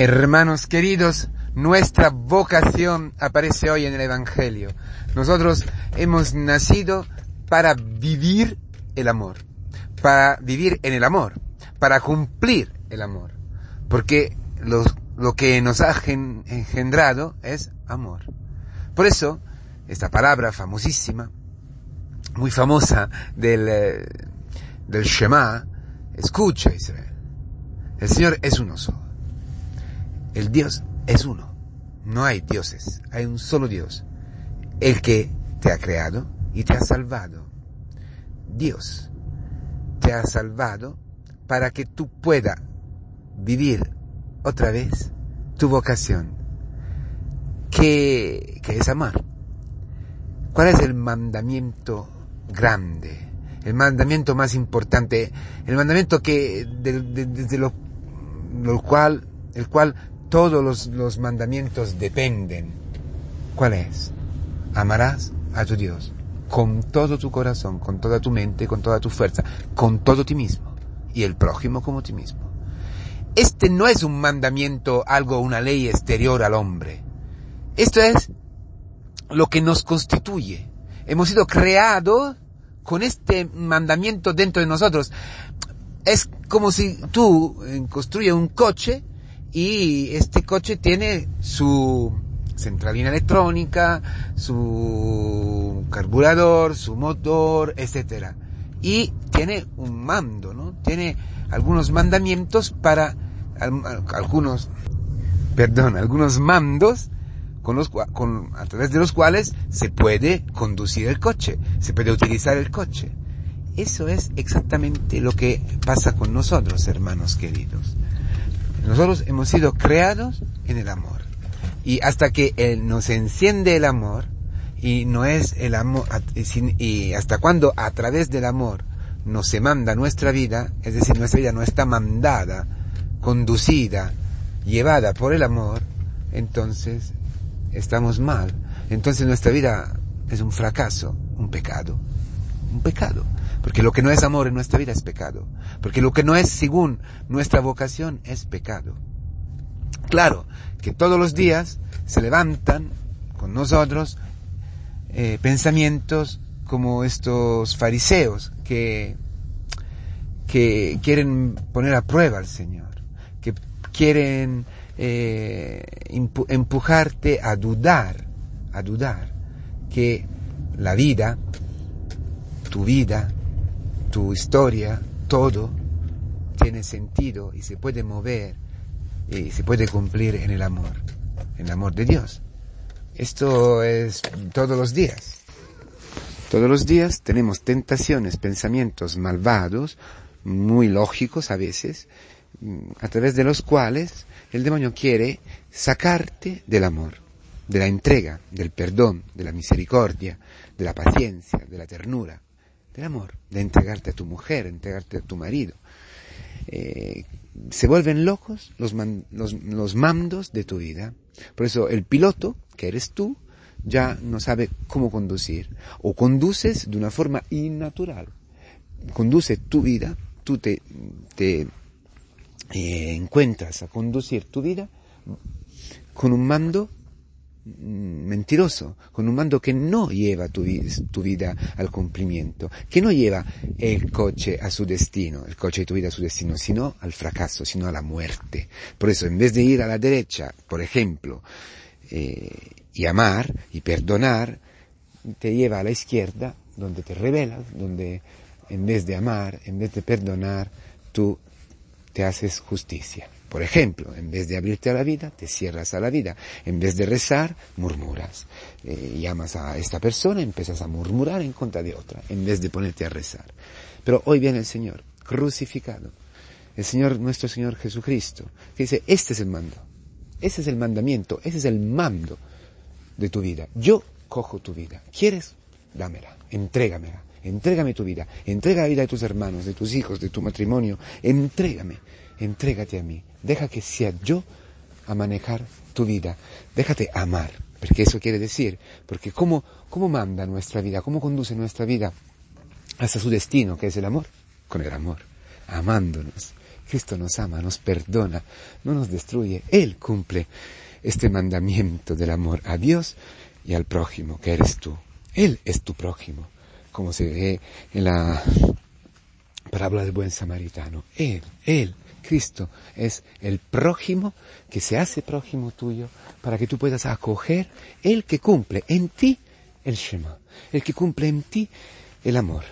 Hermanos queridos, nuestra vocación aparece hoy en el Evangelio. Nosotros hemos nacido para vivir el amor, para vivir en el amor, para cumplir el amor. Porque lo, que nos ha engendrado es amor. Por eso, esta palabra famosísima, muy famosa del, eh, del Shema, escucha Israel. El Señor es uno solo. El Dios es uno. No hay dioses, hay un solo Dios. El que te ha creado y te ha salvado. Dios te ha salvado para que tú puedas vivir otra vez tu vocación, que, que es amar. ¿Cuál es el mandamiento grande? El mandamiento más importante, el mandamiento que, desde lo, lo cual, el cual todos los, los mandamientos dependen. ¿Cuál es? Amarás a tu Dios con todo tu corazón, con toda tu mente, con toda tu fuerza, con todo ti mismo y el prójimo como ti mismo. Este no es un mandamiento, algo, una ley exterior al hombre. Esto es lo que nos constituye. Hemos sido creados con este mandamiento dentro de nosotros. Es como si tú eh, construyes un coche y este coche tiene su centralina electrónica, su carburador, su motor, etcétera. Y tiene un mando, ¿no? Tiene algunos mandamientos para algunos, perdón, algunos mandos con los, con, a través de los cuales se puede conducir el coche, se puede utilizar el coche. Eso es exactamente lo que pasa con nosotros, hermanos queridos. Nosotros hemos sido creados en el amor. Y hasta que Él nos enciende el amor, y no es el amor, y hasta cuando a través del amor nos se manda nuestra vida, es decir, nuestra vida no está mandada, conducida, llevada por el amor, entonces estamos mal. Entonces nuestra vida es un fracaso, un pecado. Un pecado. Porque lo que no es amor en nuestra vida es pecado. Porque lo que no es según nuestra vocación es pecado. Claro, que todos los días se levantan con nosotros eh, pensamientos como estos fariseos que, que quieren poner a prueba al Señor, que quieren eh, empujarte a dudar, a dudar que la vida, tu vida, tu historia, todo tiene sentido y se puede mover y se puede cumplir en el amor, en el amor de Dios. Esto es todos los días. Todos los días tenemos tentaciones, pensamientos malvados, muy lógicos a veces, a través de los cuales el demonio quiere sacarte del amor, de la entrega, del perdón, de la misericordia, de la paciencia, de la ternura del amor, de entregarte a tu mujer, entregarte a tu marido. Eh, se vuelven locos los, los, mandos de tu vida. Por eso el piloto, que eres tú, ya no sabe cómo conducir. O conduces de una forma innatural. Conduce tu vida, tú te, te eh, encuentras a conducir tu vida con un mando mentiroso, con un mando que no lleva tu, vida al cumplimiento, que no lleva el coche a su destino, el coche de tu vida a su destino, sino al fracaso, sino a la muerte. Por eso, en vez de ir a la derecha, por ejemplo, eh, y amar y perdonar, te lleva a la izquierda, donde te rebelas, donde en vez de amar, en vez de perdonar, tú te haces justicia. Por ejemplo, en vez de abrirte a la vida, te cierras a la vida. En vez de rezar, murmuras. Eh, llamas a esta persona, empiezas a murmurar en contra de otra, en vez de ponerte a rezar. Pero hoy viene el Señor, crucificado. El Señor, nuestro Señor Jesucristo, que dice, este es el mando. Ese es el mandamiento, ese es el mando de tu vida. Yo cojo tu vida. ¿Quieres? Dámela, entrégamela. Entrégame tu vida, entrega la vida de tus hermanos, de tus hijos, de tu matrimonio, entrégame entrégate a mí, deja que sea yo a manejar tu vida, déjate amar, porque eso quiere decir, porque ¿cómo, cómo manda nuestra vida, cómo conduce nuestra vida hasta su destino, que es el amor, con el amor, amándonos, Cristo nos ama, nos perdona, no nos destruye. Él cumple este mandamiento del amor a Dios y al prójimo, que eres tú. Él es tu prójimo, como se ve en la parábola del buen samaritano. Él, Él, Cristo, es el prójimo que se hace prójimo tuyo para que tú puedas acoger el que cumple en ti el Shema, el que cumple en ti el amor.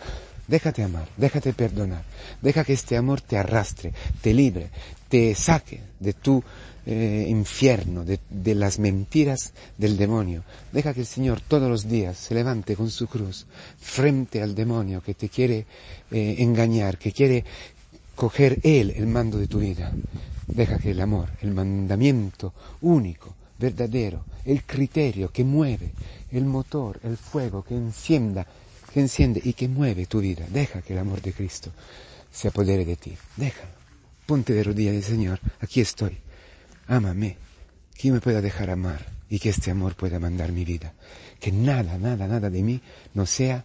Déjate amar, déjate perdonar, deja que este amor te arrastre, te libre, te saque de tu eh, infierno, de, las mentiras del demonio. Deja que el Señor todos los días se levante con su cruz frente al demonio que te quiere eh, engañar, que quiere coger Él el mando de tu vida. Deja que el amor, el mandamiento único, verdadero, el criterio que mueve, el motor, el fuego que encienda que enciende y que mueve tu vida. Deja que el amor de Cristo se apodere de ti. Deja. Ponte de rodillas Señor, aquí estoy. Ámame. Que me pueda dejar amar y que este amor pueda mandar mi vida. Que nada, nada, nada de mí no sea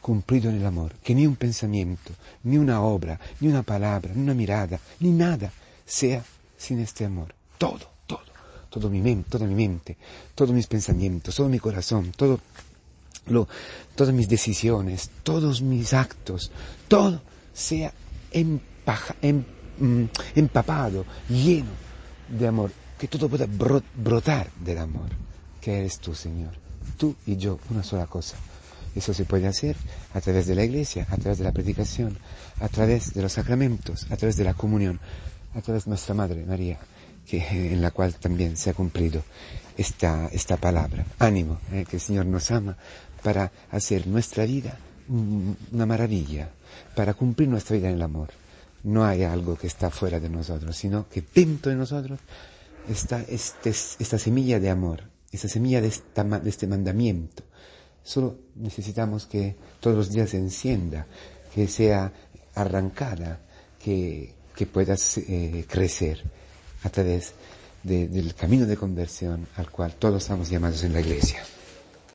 cumplido en el amor. Que ni un pensamiento, ni una obra, ni una palabra, ni una mirada, ni nada sea sin este amor. Todo, todo. Todo mi mente, toda mi mente, todos mis pensamientos, todo mi corazón, todo todas mis decisiones, todos mis actos, todo sea em, mm, empapado, lleno de amor, que todo pueda brotar del amor, que eres tú, Señor. Tú y yo, una sola cosa. Eso se puede hacer a través de la iglesia, a través de la predicación, a través de los sacramentos, a través de la comunión, a través de nuestra Madre María, que, en la cual también se ha cumplido esta, esta palabra. Ánimo, eh, que el Señor nos ama para hacer nuestra vida una maravilla, para cumplir nuestra vida en el amor. No hay algo que está fuera de nosotros, sino que dentro de nosotros está este, esta semilla de amor, esta semilla de, este mandamiento. Solo necesitamos que todos los días se encienda, que sea arrancada, que, que pueda eh, crecer a través del camino de conversión al cual todos estamos llamados en la iglesia.